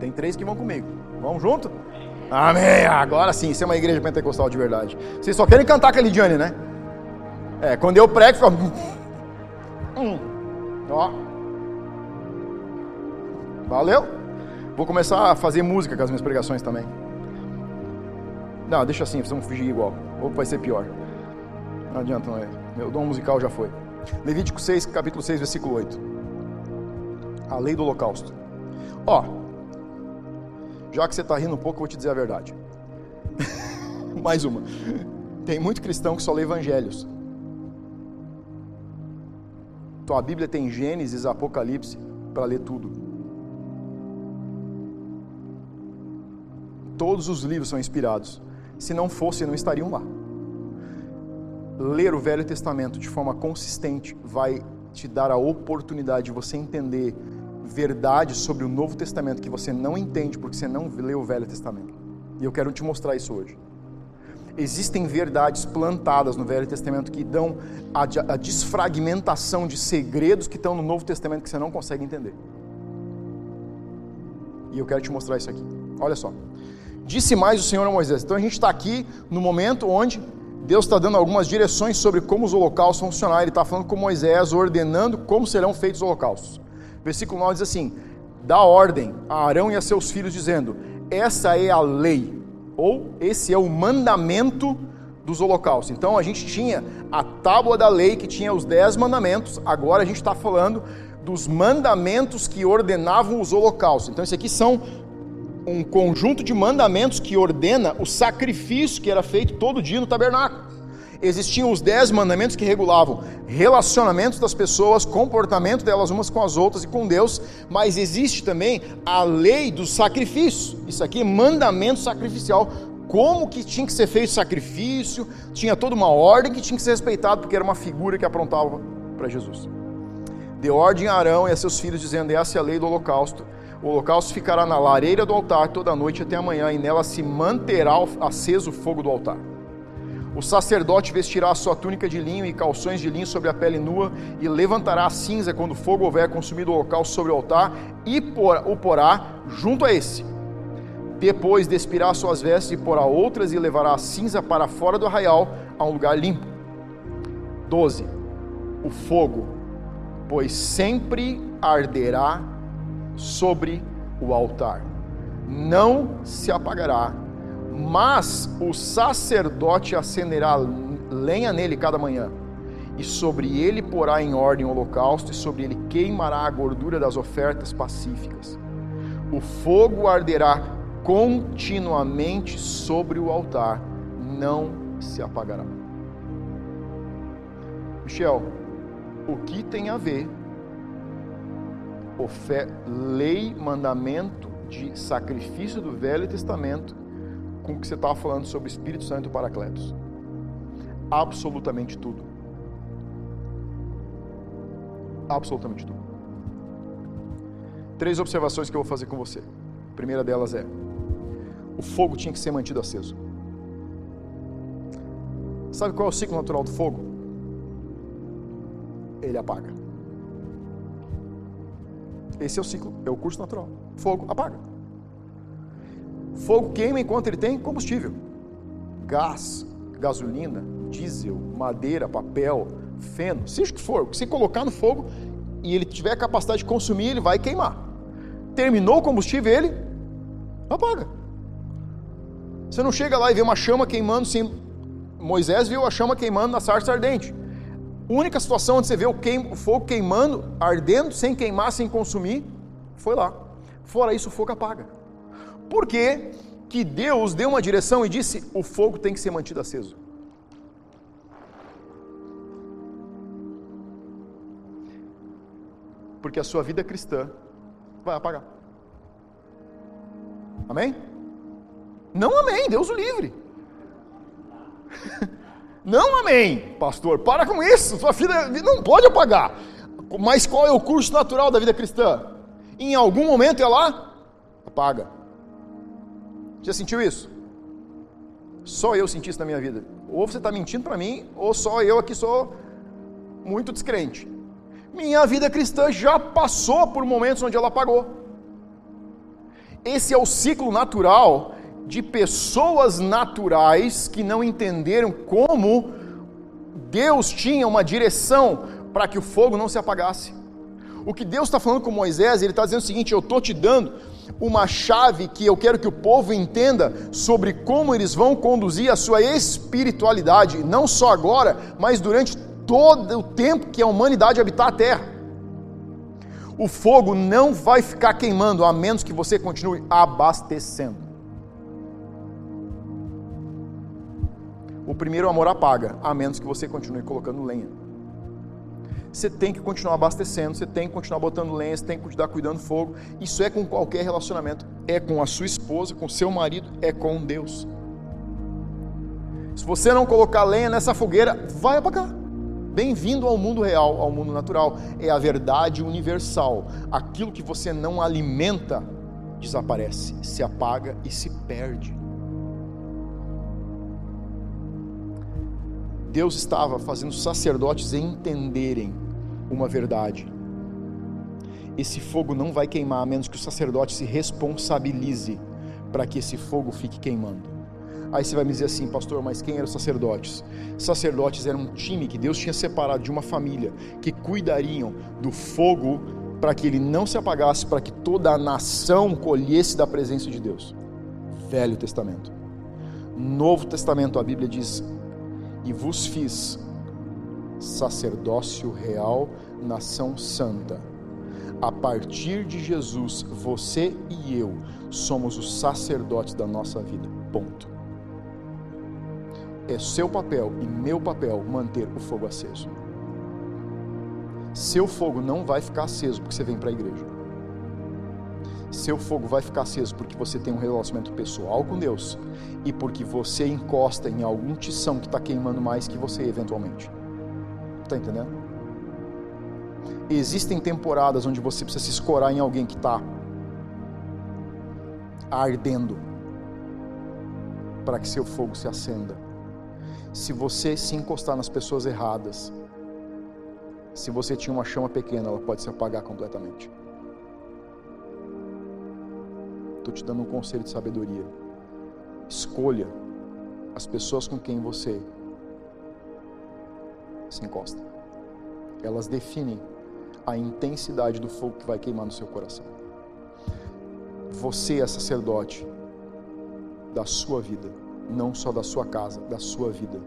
Speaker 1: Tem três que vão comigo. Vamos junto? Amém! Agora sim, isso é uma igreja pentecostal de verdade. Vocês só querem cantar aquele Johnny, né? É, quando eu prego, fica. *laughs* Hum. Ó. Valeu? Vou começar a fazer música com as minhas pregações também. Não, deixa assim, vamos fingir igual. Ou vai ser pior. Não adianta, não é. Meu dom musical já foi. Levítico 6, capítulo 6, versículo 8. A lei do holocausto. Ó, já que você está rindo um pouco, eu vou te dizer a verdade. *laughs* Mais uma. Tem muito cristão que só lê evangelhos. Tua Bíblia tem Gênesis, Apocalipse, para ler tudo. Todos os livros são inspirados. Se não fosse, não estariam lá. Ler o Velho Testamento de forma consistente vai te dar a oportunidade de você entender verdades sobre o Novo Testamento que você não entende porque você não leu o Velho Testamento. E eu quero te mostrar isso hoje. Existem verdades plantadas no Velho Testamento que dão a, desfragmentação de segredos que estão no Novo Testamento que você não consegue entender. E eu quero te mostrar isso aqui. Olha só. Disse mais o Senhor a Moisés. Então a gente está aqui no momento onde Deus está dando algumas direções sobre como os holocaustos vão funcionar. Ele está falando com Moisés, ordenando como serão feitos os holocaustos. Versículo 9 diz assim: Dá ordem a Arão e a seus filhos, dizendo: Essa é a lei, ou esse é o mandamento dos holocaustos. Então a gente tinha a tábua da lei que tinha os dez mandamentos, agora a gente está falando dos mandamentos que ordenavam os holocaustos. Então, isso aqui são um conjunto de mandamentos que ordena o sacrifício que era feito todo dia no tabernáculo. Existiam os dez mandamentos que regulavam relacionamentos das pessoas, comportamento delas umas com as outras e com Deus, mas existe também a lei do sacrifício. Isso aqui é mandamento sacrificial. Como que tinha que ser feito sacrifício, tinha toda uma ordem que tinha que ser respeitado, porque era uma figura que aprontava para Jesus. Deu ordem a Arão e a seus filhos, dizendo: Essa é a lei do holocausto o holocausto ficará na lareira do altar toda noite até amanhã, e nela se manterá aceso o fogo do altar. O sacerdote vestirá a sua túnica de linho e calções de linho sobre a pele nua, e levantará a cinza quando o fogo houver consumido o holocausto sobre o altar, e o porá junto a esse. Depois despirá suas vestes e porá outras, e levará a cinza para fora do arraial, a um lugar limpo. 12. O fogo, pois sempre arderá sobre o altar. Não se apagará, Mas o sacerdote acenderá lenha nele cada manhã, e sobre ele porá em ordem o holocausto, e sobre ele queimará a gordura das ofertas pacíficas. O fogo arderá continuamente sobre o altar, não se apagará. Michel, o que tem a ver lei, mandamento de sacrifício do Velho Testamento com o que você estava falando sobre o Espírito Santo e o Paracletos? Absolutamente tudo. Absolutamente tudo. Três observações que eu vou fazer com você. A primeira delas é: o fogo tinha que ser mantido aceso. Sabe qual é o ciclo natural do fogo? ele apaga. Esse é o ciclo, é o curso natural. Fogo apaga. Fogo queima enquanto ele tem combustível. Gás, gasolina, diesel, madeira, papel, feno, seja o que for, se colocar no fogo e ele tiver capacidade de consumir, ele vai queimar. Terminou o combustível, ele apaga. Você não chega lá e vê uma chama queimando sem. Moisés viu a chama queimando na sarça ardente única situação onde você vê o, queim, o fogo queimando, ardendo, sem queimar, sem consumir, foi lá. Fora isso, o fogo apaga. Por quê? que Deus deu uma direção e disse: o fogo tem que ser mantido aceso? Porque a sua vida cristã vai apagar. Amém? Não amém, Deus o livre. *laughs* Não, amém, pastor, para com isso, sua vida não pode apagar. Mas qual é o curso natural da vida cristã? Em algum momento ela apaga. Já sentiu isso? Só eu senti isso na minha vida. Ou você está mentindo para mim, ou só eu aqui sou muito descrente. Minha vida cristã já passou por momentos onde ela apagou. Esse é o ciclo natural de pessoas naturais que não entenderam como Deus tinha uma direção para que o fogo não se apagasse. O que Deus está falando com Moisés, ele está dizendo o seguinte: eu estou te dando uma chave que eu quero que o povo entenda sobre como eles vão conduzir a sua espiritualidade, não só agora, mas durante todo o tempo que a humanidade habitar a terra. O fogo não vai ficar queimando a menos que você continue abastecendo. O primeiro amor apaga, a menos que você continue colocando lenha. Você tem que continuar abastecendo, você tem que continuar botando lenha, você tem que continuar cuidando do fogo. Isso é com qualquer relacionamento, é com a sua esposa, com seu marido, é com Deus. Se você não colocar lenha nessa fogueira, vai apagar. Bem-vindo ao mundo real, ao mundo natural. É a verdade universal. Aquilo que você não alimenta desaparece, se apaga e se perde. Deus estava fazendo os sacerdotes entenderem uma verdade. Esse fogo não vai queimar a menos que o sacerdote se responsabilize para que esse fogo fique queimando. Aí você vai me dizer assim, pastor, mas quem eram os sacerdotes? Sacerdotes eram um time que Deus tinha separado de uma família que cuidariam do fogo para que ele não se apagasse, para que toda a nação colhesse da presença de Deus. Velho Testamento. Novo Testamento, a Bíblia diz: e vos fiz sacerdócio real, nação santa. A partir de Jesus, você e eu somos os sacerdotes da nossa vida. Ponto. É seu papel e meu papel manter o fogo aceso. Seu fogo não vai ficar aceso porque você vem para a igreja. Seu fogo vai ficar aceso porque você tem um relacionamento pessoal com Deus e porque você encosta em algum tição que está queimando mais que você eventualmente. Está entendendo? Existem temporadas onde você precisa se escorar em alguém que está ardendo para que seu fogo se acenda. Se você se encostar nas pessoas erradas, se você tinha uma chama pequena, ela pode se apagar completamente. Estou te dando um conselho de sabedoria. Escolha as pessoas com quem você se encosta. Elas definem a intensidade do fogo que vai queimar no seu coração. Você é sacerdote da sua vida, não só da sua casa, da sua vida.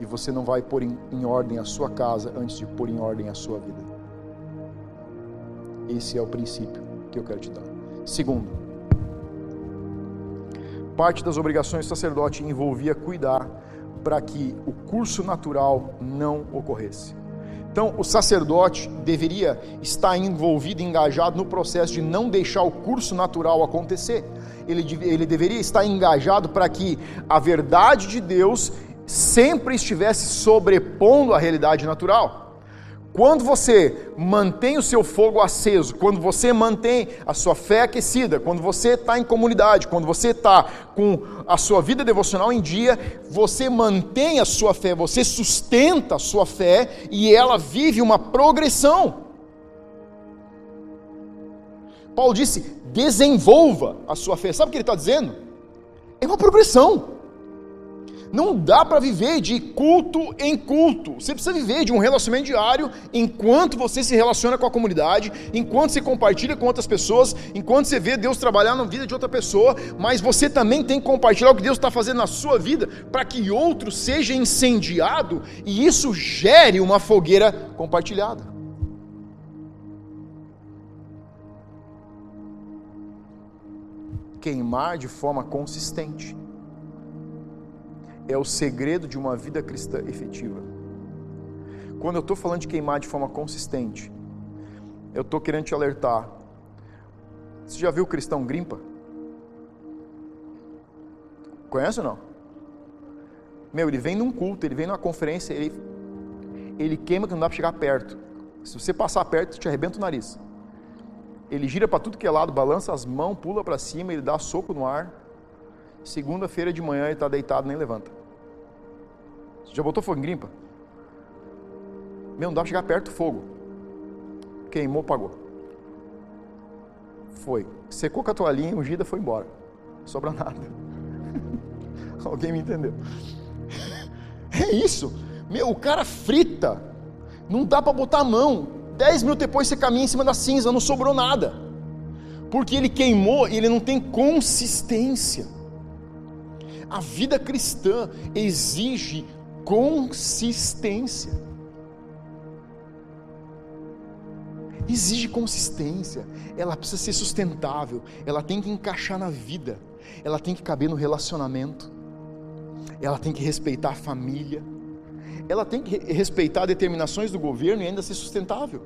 Speaker 1: E você não vai pôr em, em ordem a sua casa antes de pôr em ordem a sua vida. Esse é o princípio que eu quero te dar. Segundo, parte das obrigações do sacerdote envolvia cuidar para que o curso natural não ocorresse. Então, o sacerdote deveria estar envolvido, engajado no processo de não deixar o curso natural acontecer. Ele, ele deveria estar engajado para que a verdade de Deus sempre estivesse sobrepondo a realidade natural. Quando você mantém o seu fogo aceso, quando você mantém a sua fé aquecida, quando você está em comunidade, quando você está com a sua vida devocional em dia, você mantém a sua fé, você sustenta a sua fé e ela vive uma progressão. Paulo disse: desenvolva a sua fé. Sabe o que ele está dizendo? É uma progressão. Não dá para viver de culto em culto. Você precisa viver de um relacionamento diário enquanto você se relaciona com a comunidade, enquanto você compartilha com outras pessoas, enquanto você vê Deus trabalhar na vida de outra pessoa, mas você também tem que compartilhar o que Deus está fazendo na sua vida para que outro seja incendiado e isso gere uma fogueira compartilhada. Queimar de forma consistente é o segredo de uma vida cristã efetiva. Quando eu estou falando de queimar de forma consistente, eu estou querendo te alertar. Você já viu o cristão grimpa? Conhece ou não? Meu, ele vem num culto, ele vem numa conferência, ele, ele queima que não dá para chegar perto. Se você passar perto, te arrebenta o nariz. Ele gira para tudo que é lado, balança as mãos, pula para cima, ele dá soco no ar. Segunda-feira de manhã ele está deitado, nem levanta. Você já botou fogo em grimpa? Meu, não dá pra chegar perto do fogo. Queimou, pagou. Foi. Secou com a toalhinha, ungida, foi embora. Sobra nada. *laughs* Alguém me entendeu? *laughs* É isso. Meu, o cara frita. Não dá para botar a mão. Dez minutos depois você caminha em cima da cinza, não sobrou nada. Porque ele queimou e ele não tem consistência. A vida cristã exige consistência. Exige consistência, ela precisa ser sustentável, ela tem que encaixar na vida, ela tem que caber no relacionamento, ela tem que respeitar a família, ela tem que respeitar determinações do governo e ainda ser sustentável.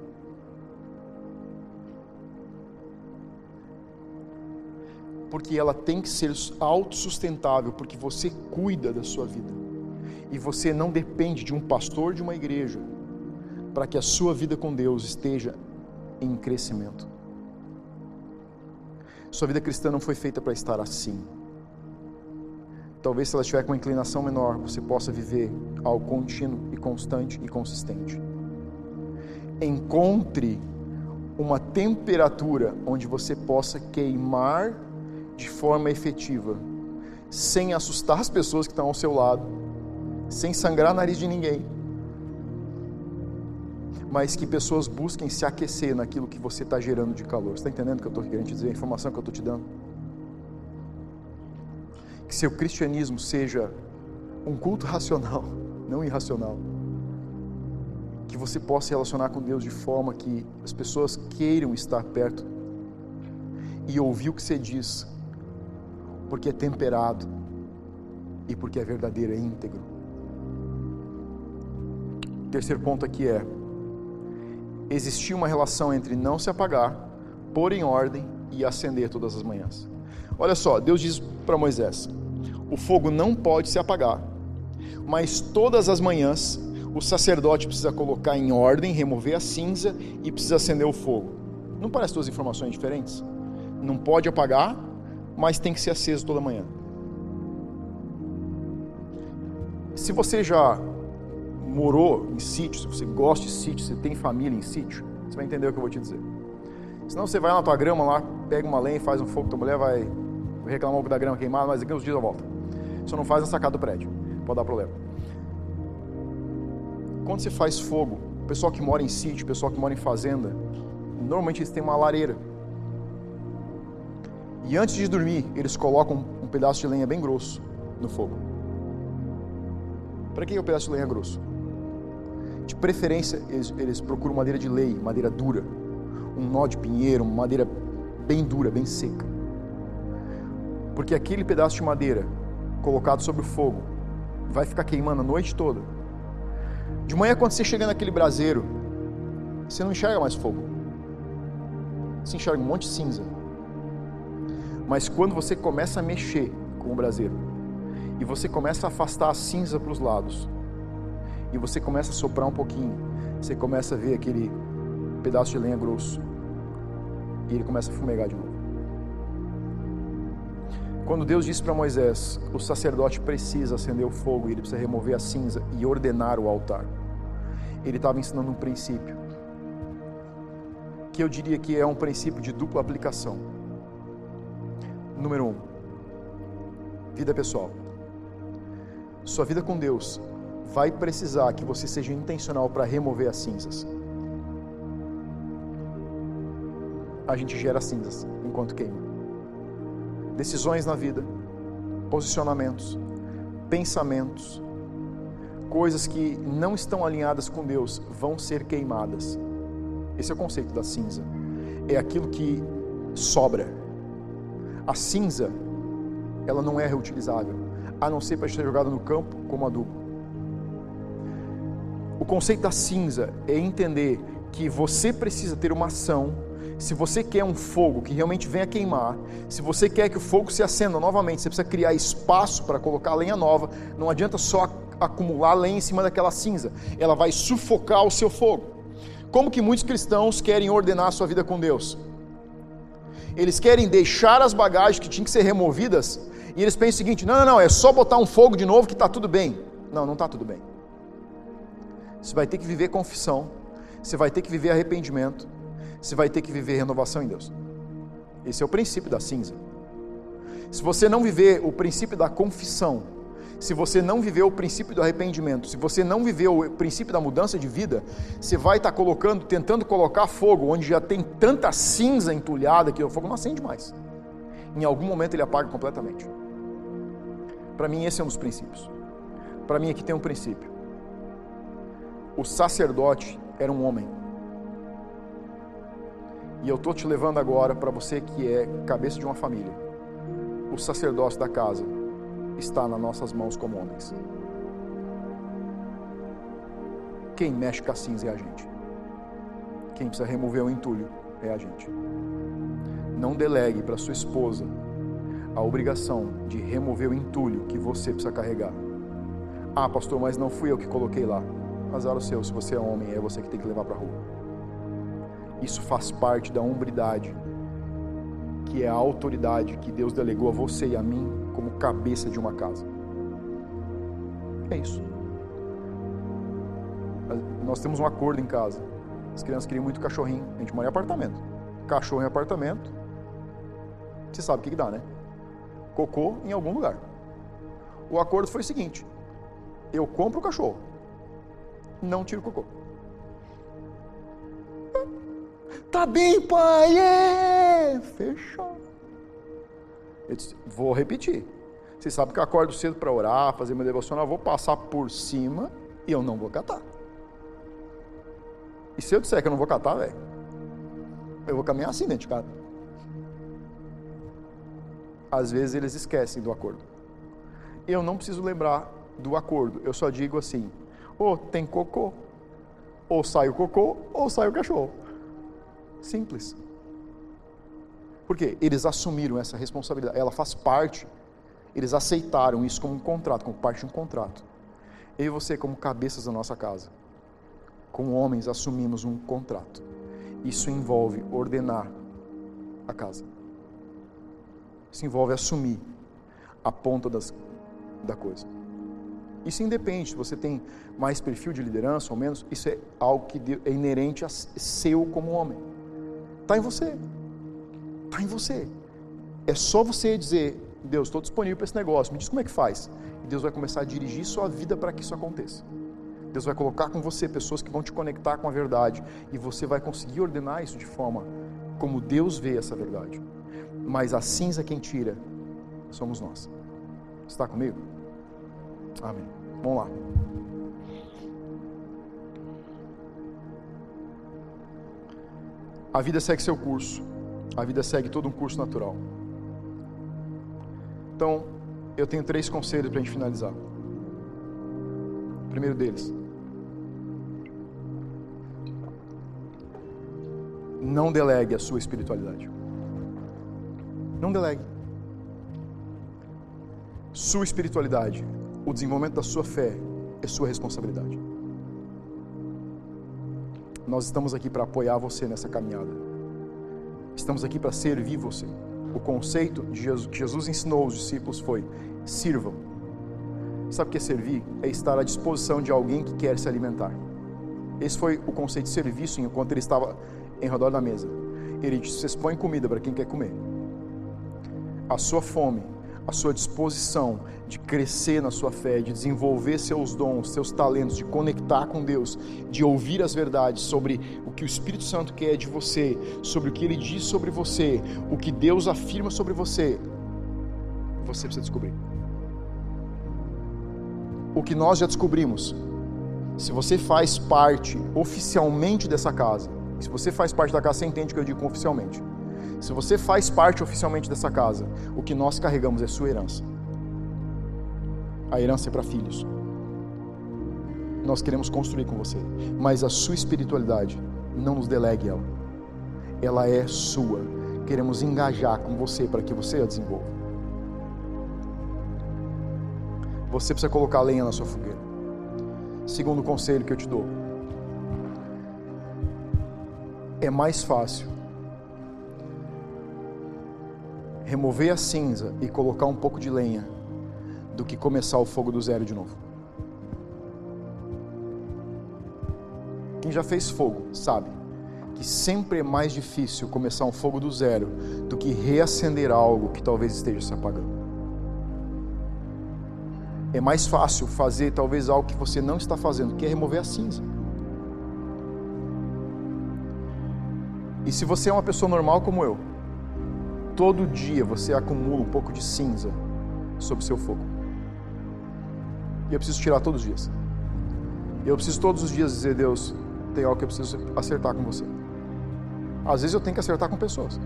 Speaker 1: Porque ela tem que ser autossustentável, porque você cuida da sua vida e você não depende de um pastor de uma igreja para que a sua vida com Deus esteja em crescimento. Sua vida cristã não foi feita para estar assim. Talvez se ela estiver com uma inclinação menor, você possa viver algo contínuo e constante e consistente. Encontre uma temperatura onde você possa queimar de forma efetiva, sem assustar as pessoas que estão ao seu lado sem sangrar o nariz de ninguém, mas que pessoas busquem se aquecer naquilo que você está gerando de calor. Você está entendendo o que eu estou querendo te dizer, a informação que eu estou te dando? Que seu cristianismo seja um culto racional, *laughs* não irracional. Que você possa relacionar com Deus de forma que as pessoas queiram estar perto e ouvir o que você diz, porque é temperado e porque é verdadeiro, é íntegro terceiro ponto aqui é: existia uma relação entre não se apagar, pôr em ordem e acender todas as manhãs. Olha só, Deus diz para Moisés: o fogo não pode se apagar, mas todas as manhãs o sacerdote precisa colocar em ordem, remover a cinza e precisa acender o fogo. Não parece duas informações diferentes? Não pode apagar, mas tem que ser aceso toda manhã. Se você já morou em sítio, se você gosta de sítio, você tem família em sítio, você vai entender o que eu vou te dizer. Senão você vai na tua grama lá, pega uma lenha, faz um fogo, tua mulher vai reclamar um pouco da grama queimada, mas daqui uns dias eu volto. Só não faz na sacada do prédio, pode dar problema. Quando você faz fogo, o pessoal que mora em sítio, o pessoal que mora em fazenda, normalmente eles têm uma lareira. E antes de dormir, eles colocam um pedaço de lenha bem grosso no fogo. Para que é o pedaço de lenha grosso? De preferência, eles, eles procuram madeira de lei, madeira dura, um nó de pinheiro, uma madeira bem dura, bem seca. Porque aquele pedaço de madeira colocado sobre o fogo vai ficar queimando a noite toda. De manhã, quando você chega naquele braseiro, você não enxerga mais fogo. Você enxerga um monte de cinza. Mas quando você começa a mexer com o braseiro, e você começa a afastar a cinza para os lados, e você começa a soprar um pouquinho, você começa a ver aquele pedaço de lenha grosso, e ele começa a fumegar de novo. Quando Deus disse para Moisés, o sacerdote precisa acender o fogo, ele precisa remover a cinza e ordenar o altar. Ele estava ensinando um princípio, que eu diria que é um princípio de dupla aplicação. Número um, vida pessoal. Sua vida com Deus vai precisar que você seja intencional para remover as cinzas. A gente gera cinzas enquanto queima. Decisões na vida, posicionamentos, pensamentos, coisas que não estão alinhadas com Deus vão ser queimadas. Esse é o conceito da cinza. É aquilo que sobra a cinza, ela não é reutilizável, a não ser para ser jogada no campo como adubo. O conceito da cinza é entender que você precisa ter uma ação. Se você quer um fogo que realmente venha queimar, se você quer que o fogo se acenda novamente, você precisa criar espaço para colocar lenha nova. Não adianta só acumular lenha em cima daquela cinza, ela vai sufocar o seu fogo. Como que muitos cristãos querem ordenar a sua vida com Deus? Eles querem deixar as bagagens que tinham que ser removidas e eles pensam o seguinte: não, não, não, é só botar um fogo de novo que está tudo bem. Não, não está tudo bem. Você vai ter que viver confissão, você vai ter que viver arrependimento, você vai ter que viver renovação em Deus. Esse é o princípio da cinza. Se você não viver o princípio da confissão, se você não viveu o princípio do arrependimento, se você não viveu o princípio da mudança de vida, você vai estar colocando, tentando colocar fogo onde já tem tanta cinza entulhada que o fogo não acende mais. Em algum momento ele apaga completamente. Para mim esse é um dos princípios. Para mim aqui tem um princípio. O sacerdote era um homem. E eu estou te levando agora para você que é cabeça de uma família. O sacerdócio da casa está nas nossas mãos como homens. Quem mexe com a cinza é a gente. Quem precisa remover o entulho é a gente. Não delegue para sua esposa a obrigação de remover o entulho que você precisa carregar. Ah, pastor, mas não fui eu que coloquei lá. Azar o seu, se você é homem, é você que tem que levar para a rua. Isso faz parte da hombridade, que é a autoridade que Deus delegou a você e a mim como cabeça de uma casa. É isso. Nós temos um acordo em casa. As crianças queriam muito cachorrinho. A gente mora em apartamento. Cachorro em apartamento. Você sabe o que, que dá, né? Cocô em algum lugar. O acordo foi o seguinte: eu compro o cachorro, não tiro o cocô. Tá bem, pai! É! Fechou. Eu disse, vou repetir. Você sabe que eu acordo cedo para orar, fazer meu devocional, vou passar por cima e eu não vou catar. E se eu disser que eu não vou catar, velho, eu vou caminhar assim dentro de casa. Às vezes eles esquecem do acordo. Eu não preciso lembrar do acordo, eu só digo assim: ou tem cocô, ou sai o cocô, ou sai o cachorro. Simples. Porque eles assumiram essa responsabilidade, ela faz parte, eles aceitaram isso como um contrato, como parte de um contrato. Eu e você, como cabeças da nossa casa, como homens, assumimos um contrato. Isso envolve ordenar a casa. Isso envolve assumir a ponta das, da coisa. Isso independe se você tem mais perfil de liderança ou menos, isso é algo que é inerente a seu como homem. Está em você. Está em você. É só você dizer, Deus, estou disponível para esse negócio, me diz como é que faz. E Deus vai começar a dirigir sua vida para que isso aconteça. Deus vai colocar com você pessoas que vão te conectar com a verdade e você vai conseguir ordenar isso de forma como Deus vê essa verdade. mas a cinza quem tira somos nós. Está comigo? Amém. Vamos lá. A vida segue seu curso. A vida segue todo um curso natural. Então, eu tenho três conselhos para a gente finalizar. O primeiro deles. Não delegue a sua espiritualidade. Não delegue. Sua espiritualidade, o desenvolvimento da sua fé é sua responsabilidade. Nós estamos aqui para apoiar você nessa caminhada. Estamos aqui para servir você. O conceito de Jesus, que Jesus ensinou aos discípulos foi: sirvam. Sabe o que é servir? É estar à disposição de alguém que quer se alimentar. Esse foi o conceito de serviço enquanto ele estava em redor da mesa. Ele disse: vocês põem comida para quem quer comer. A sua fome a sua disposição de crescer na sua fé, de desenvolver seus dons, seus talentos, de conectar com Deus, de ouvir as verdades sobre o que o Espírito Santo quer de você, sobre o que ele diz sobre você, o que Deus afirma sobre você, você precisa descobrir. O que nós já descobrimos, se você faz parte oficialmente dessa casa, se você faz parte da casa, você entende o que eu digo oficialmente se você faz parte oficialmente dessa casa, o que nós carregamos é sua herança. A herança é para filhos. Nós queremos construir com você, mas a sua espiritualidade, não nos delegue ela. Ela é sua. Queremos engajar com você para que você a desenvolva. Você precisa colocar lenha na sua fogueira. Segundo conselho que eu te dou: é mais fácil remover a cinza e colocar um pouco de lenha do que começar o fogo do zero de novo. Quem já fez fogo sabe que sempre é mais difícil começar um fogo do zero do que reacender algo que talvez esteja se apagando. É mais fácil fazer talvez algo que você não está fazendo, que é remover a cinza. E se você é uma pessoa normal como eu, todo dia você acumula um pouco de cinza sobre seu fogo. E eu preciso tirar todos os dias. Eu preciso todos os dias dizer, Deus, tem algo que eu preciso acertar com você. Às vezes eu tenho que acertar com pessoas.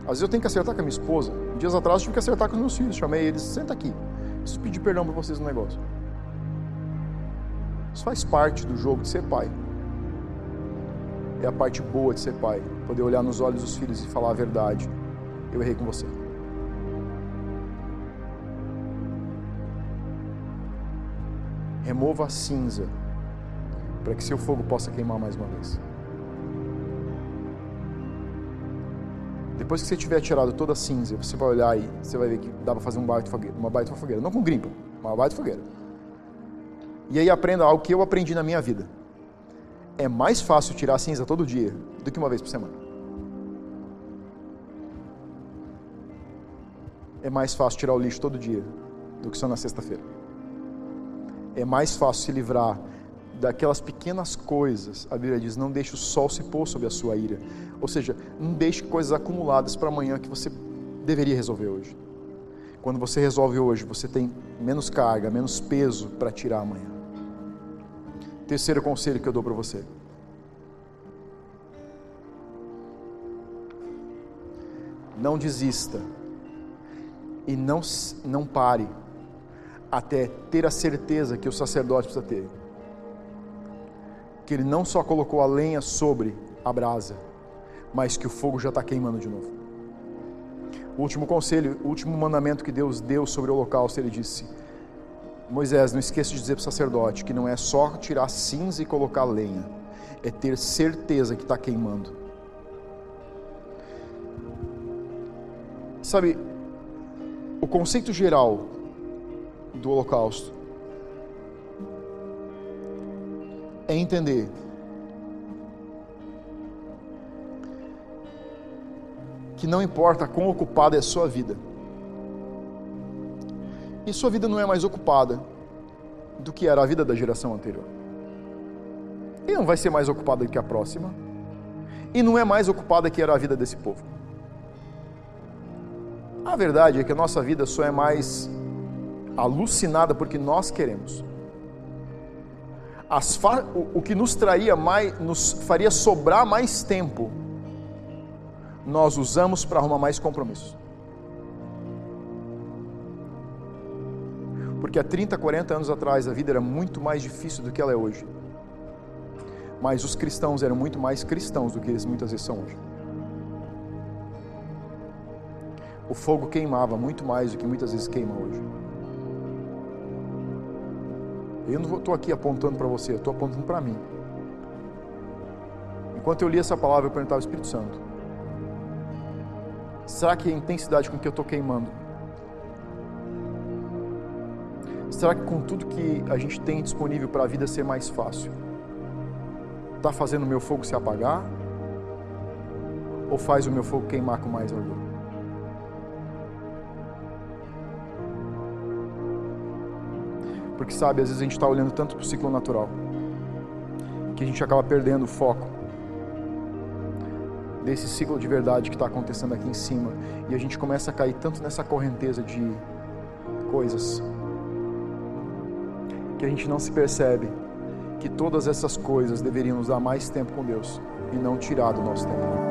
Speaker 1: Às vezes eu tenho que acertar com a minha esposa. Dias atrás eu tive que acertar com os meus filhos. Chamei eles, senta aqui. Preciso pedir perdão para vocês no negócio. Isso faz parte do jogo de ser pai. É a parte boa de ser pai. Poder olhar nos olhos dos filhos e falar a verdade eu errei com você. Remova a cinza para que seu fogo possa queimar mais uma vez. Depois que você tiver tirado toda a cinza, você vai olhar e você vai ver que dá para fazer um baita fogueira, uma baita fogueira, não com grimpa, uma baita fogueira. E aí aprenda algo que eu aprendi na minha vida. É mais fácil tirar a cinza todo dia do que uma vez por semana. É mais fácil tirar o lixo todo dia do que só na sexta-feira. É mais fácil se livrar daquelas pequenas coisas. A Bíblia diz: não deixe o sol se pôr sobre a sua ira. Ou seja, não deixe coisas acumuladas para amanhã que você deveria resolver hoje. Quando você resolve hoje, você tem menos carga, menos peso para tirar amanhã. Terceiro conselho que eu dou para você. Não desista e não, não pare até ter a certeza que o sacerdote precisa ter. Que ele não só colocou a lenha sobre a brasa, mas que o fogo já está queimando de novo. O último conselho, o último mandamento que Deus deu sobre o holocausto, ele disse: Moisés, não esqueça de dizer para o sacerdote que não é só tirar cinza e colocar lenha, é ter certeza que está queimando. Sabe, o conceito geral do Holocausto é entender que não importa quão ocupada é a sua vida, e sua vida não é mais ocupada do que era a vida da geração anterior. E não vai ser mais ocupada do que a próxima, e não é mais ocupada que era a vida desse povo. A verdade é que a nossa vida só é mais alucinada porque nós queremos. Fa... O que nos traria mais, nos faria sobrar mais tempo, nós usamos para arrumar mais compromissos. Porque há 30, 40 anos atrás a vida era muito mais difícil do que ela é hoje. Mas os cristãos eram muito mais cristãos do que eles muitas vezes são hoje. O fogo queimava muito mais do que muitas vezes queima hoje. Eu não estou aqui apontando para você, estou apontando para mim. Enquanto eu li essa palavra, eu perguntava ao Espírito Santo: será que a intensidade com que eu estou queimando Será que com tudo que a gente tem disponível para a vida ser mais fácil, está fazendo o meu fogo se apagar? Ou faz o meu fogo queimar com mais ardor? Porque sabe, às vezes a gente está olhando tanto para o ciclo natural que a gente acaba perdendo o foco desse ciclo de verdade que está acontecendo aqui em cima e a gente começa a cair tanto nessa correnteza de coisas que a gente não se percebe que todas essas coisas deveriam nos dar mais tempo com Deus e não tirar do nosso tempo.